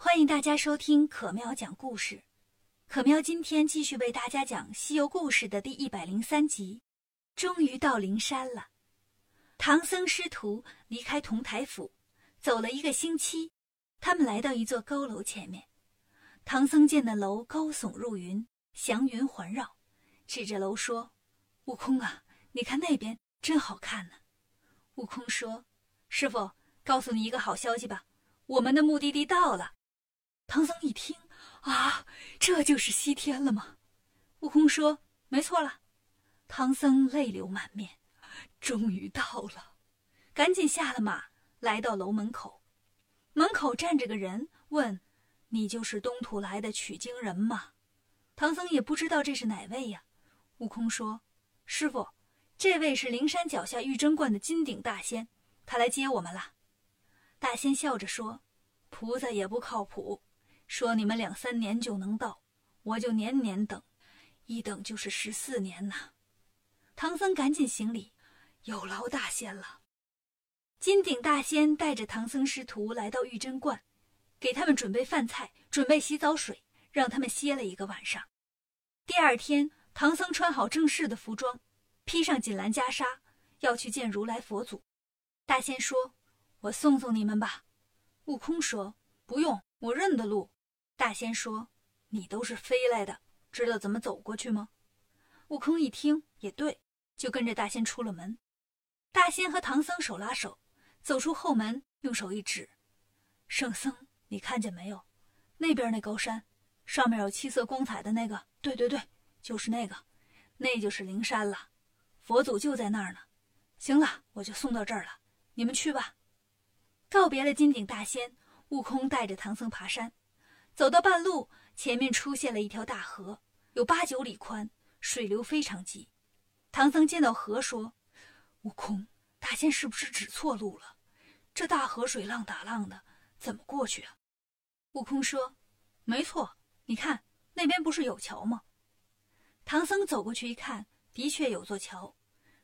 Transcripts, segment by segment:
欢迎大家收听可喵讲故事。可喵今天继续为大家讲《西游故事》的第一百零三集。终于到灵山了。唐僧师徒离开同台府，走了一个星期，他们来到一座高楼前面。唐僧见那楼高耸入云，祥云环绕，指着楼说：“悟空啊，你看那边真好看呢。”悟空说：“师傅，告诉你一个好消息吧，我们的目的地到了。”唐僧一听，啊，这就是西天了吗？悟空说：“没错了。”唐僧泪流满面，终于到了，赶紧下了马，来到楼门口。门口站着个人，问：“你就是东土来的取经人吗？”唐僧也不知道这是哪位呀。悟空说：“师傅，这位是灵山脚下玉真观的金顶大仙，他来接我们了。”大仙笑着说：“菩萨也不靠谱。”说你们两三年就能到，我就年年等，一等就是十四年呐。唐僧赶紧行礼，有劳大仙了。金顶大仙带着唐僧师徒来到玉真观，给他们准备饭菜，准备洗澡水，让他们歇了一个晚上。第二天，唐僧穿好正式的服装，披上锦襕袈裟，要去见如来佛祖。大仙说：“我送送你们吧。”悟空说：“不用，我认得路。”大仙说：“你都是飞来的，知道怎么走过去吗？”悟空一听也对，就跟着大仙出了门。大仙和唐僧手拉手走出后门，用手一指：“圣僧，你看见没有？那边那高山，上面有七色光彩的那个，对对对，就是那个，那就是灵山了。佛祖就在那儿呢。行了，我就送到这儿了，你们去吧。”告别了金顶大仙，悟空带着唐僧爬山。走到半路，前面出现了一条大河，有八九里宽，水流非常急。唐僧见到河说：“悟空，大仙是不是指错路了？这大河水浪打浪的，怎么过去啊？”悟空说：“没错，你看那边不是有桥吗？”唐僧走过去一看，的确有座桥，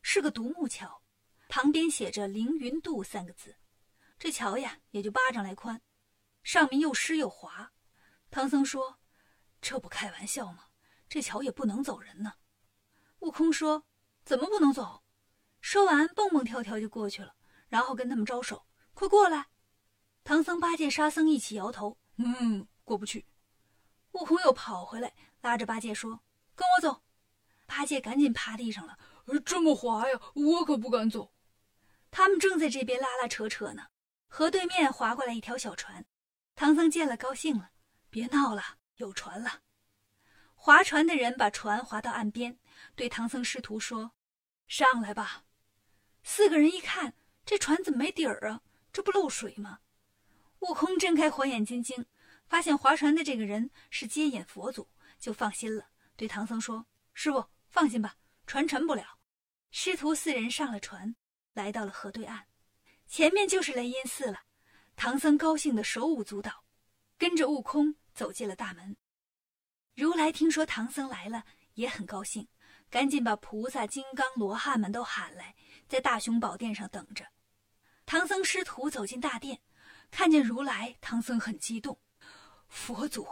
是个独木桥，旁边写着“凌云渡”三个字。这桥呀，也就巴掌来宽，上面又湿又滑。唐僧说：“这不开玩笑吗？这桥也不能走人呢。”悟空说：“怎么不能走？”说完，蹦蹦跳跳就过去了，然后跟他们招手：“快过来！”唐僧、八戒、沙僧一起摇头：“嗯，过不去。”悟空又跑回来，拉着八戒说：“跟我走。”八戒赶紧趴地上了：“这么滑呀，我可不敢走。”他们正在这边拉拉扯扯呢，河对面划过来一条小船，唐僧见了，高兴了。别闹了，有船了。划船的人把船划到岸边，对唐僧师徒说：“上来吧。”四个人一看，这船怎么没底儿啊？这不漏水吗？悟空睁开火眼金睛，发现划船的这个人是接引佛祖，就放心了，对唐僧说：“师傅，放心吧，船沉不了。”师徒四人上了船，来到了河对岸，前面就是雷音寺了。唐僧高兴的手舞足蹈，跟着悟空。走进了大门，如来听说唐僧来了，也很高兴，赶紧把菩萨、金刚、罗汉们都喊来，在大雄宝殿上等着。唐僧师徒走进大殿，看见如来，唐僧很激动。佛祖，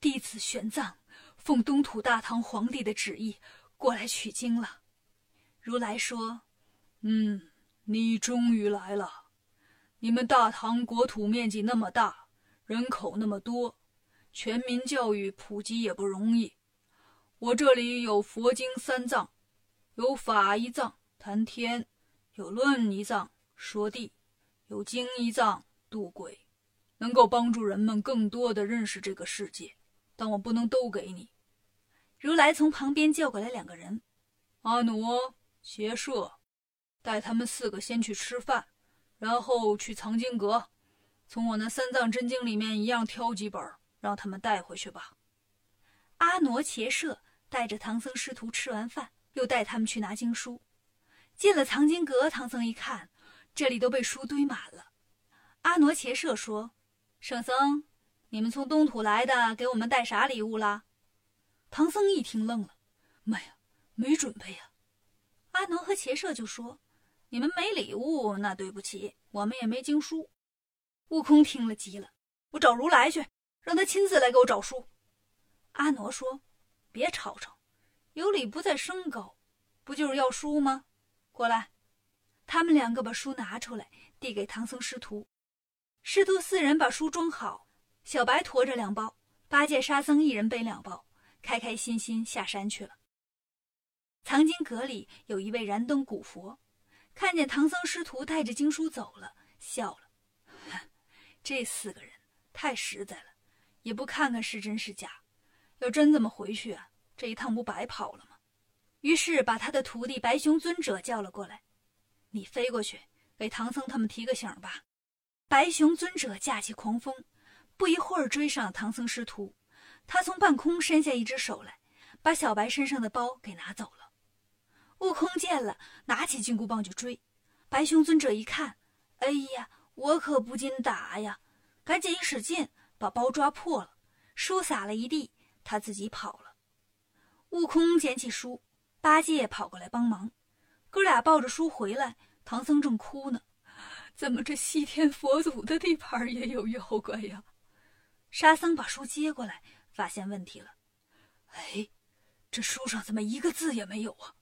弟子玄奘，奉东土大唐皇帝的旨意过来取经了。如来说：“嗯，你终于来了。你们大唐国土面积那么大，人口那么多。”全民教育普及也不容易。我这里有佛经三藏，有法一藏谈天，有论一藏说地，有经一藏度鬼，能够帮助人们更多的认识这个世界。但我不能都给你。如来从旁边叫过来两个人，阿傩、邪舍，带他们四个先去吃饭，然后去藏经阁，从我那三藏真经里面一样挑几本。让他们带回去吧。阿傩、伽舍带着唐僧师徒吃完饭，又带他们去拿经书。进了藏经阁，唐僧一看，这里都被书堆满了。阿傩、伽舍说：“圣僧，你们从东土来的，给我们带啥礼物啦？”唐僧一听愣了：“妈呀，没准备呀！”阿傩和伽舍就说：“你们没礼物，那对不起，我们也没经书。”悟空听了急了：“我找如来去。”让他亲自来给我找书。阿傩说：“别吵吵，有理不在声高，不就是要书吗？过来。”他们两个把书拿出来，递给唐僧师徒。师徒四人把书装好，小白驮着两包，八戒、沙僧一人背两包，开开心心下山去了。藏经阁里有一位燃灯古佛，看见唐僧师徒带着经书走了，笑了。这四个人太实在了，也不看看是真是假。要真这么回去啊，这一趟不白跑了吗？于是把他的徒弟白熊尊者叫了过来。你飞过去给唐僧他们提个醒吧。白熊尊者架起狂风，不一会儿追上了唐僧师徒。他从半空伸下一只手来，把小白身上的包给拿走了。悟空见了，拿起金箍棒就追。白熊尊者一看，哎呀，我可不禁打呀！赶紧一使劲，把包抓破了，书撒了一地，他自己跑了。悟空捡起书，八戒跑过来帮忙。哥俩抱着书回来，唐僧正哭呢。怎么这西天佛祖的地盘也有妖怪呀？沙僧把书接过来，发现问题了。哎，这书上怎么一个字也没有啊？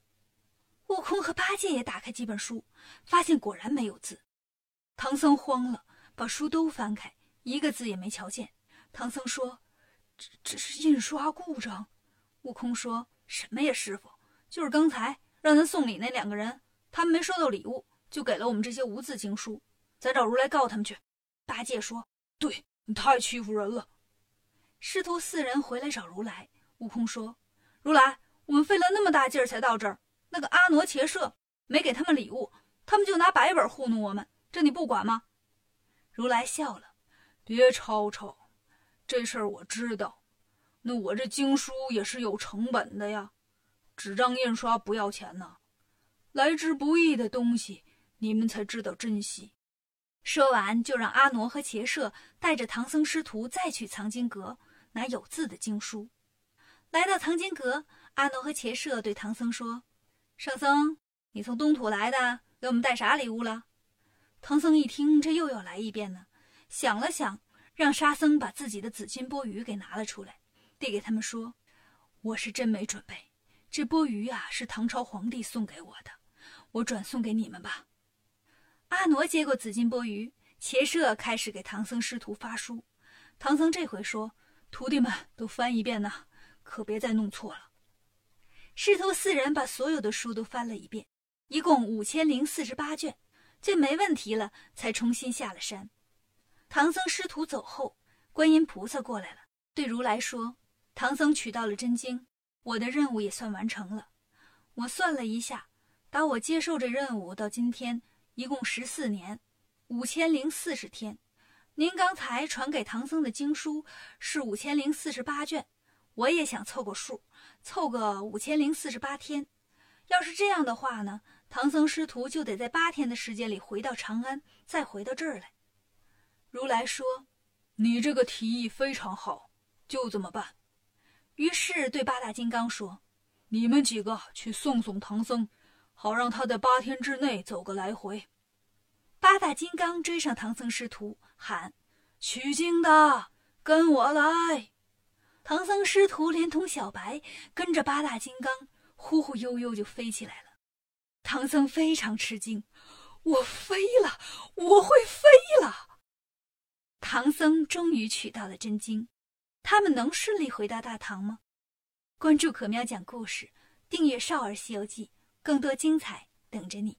悟空和八戒也打开几本书，发现果然没有字。唐僧慌了，把书都翻开，一个字也没瞧见。唐僧说：“这这是印刷故障。”悟空说：“什么呀，师傅？就是刚才。”让咱送礼那两个人，他们没收到礼物，就给了我们这些无字经书。咱找如来告他们去。八戒说：“对你太欺负人了。”师徒四人回来找如来。悟空说：“如来，我们费了那么大劲儿才到这儿，那个阿傩伽舍没给他们礼物，他们就拿白本糊弄我们，这你不管吗？”如来笑了：“别吵吵，这事儿我知道。那我这经书也是有成本的呀。”纸张印刷不要钱呢，来之不易的东西，你们才知道珍惜。说完，就让阿傩和伽舍带着唐僧师徒再去藏经阁拿有字的经书。来到藏经阁，阿傩和伽舍对唐僧说：“圣僧，你从东土来的，给我们带啥礼物了？”唐僧一听，这又要来一遍呢，想了想，让沙僧把自己的紫金钵盂给拿了出来，递给他们说：“我是真没准备。”这钵盂啊，是唐朝皇帝送给我的，我转送给你们吧。阿傩接过紫金钵盂，伽舍开始给唐僧师徒发书。唐僧这回说：“徒弟们都翻一遍呐，可别再弄错了。”师徒四人把所有的书都翻了一遍，一共五千零四十八卷，这没问题了，才重新下了山。唐僧师徒走后，观音菩萨过来了，对如来说：“唐僧取到了真经。”我的任务也算完成了。我算了一下，打我接受这任务到今天，一共十四年，五千零四十天。您刚才传给唐僧的经书是五千零四十八卷，我也想凑个数，凑个五千零四十八天。要是这样的话呢，唐僧师徒就得在八天的时间里回到长安，再回到这儿来。如来说：“你这个提议非常好，就这么办。”于是对八大金刚说：“你们几个去送送唐僧，好让他在八天之内走个来回。”八大金刚追上唐僧师徒，喊：“取经的，跟我来！”唐僧师徒连同小白跟着八大金刚，忽忽悠悠就飞起来了。唐僧非常吃惊：“我飞了，我会飞了！”唐僧终于取到了真经。他们能顺利回到大唐吗？关注可喵讲故事，订阅《少儿西游记》，更多精彩等着你。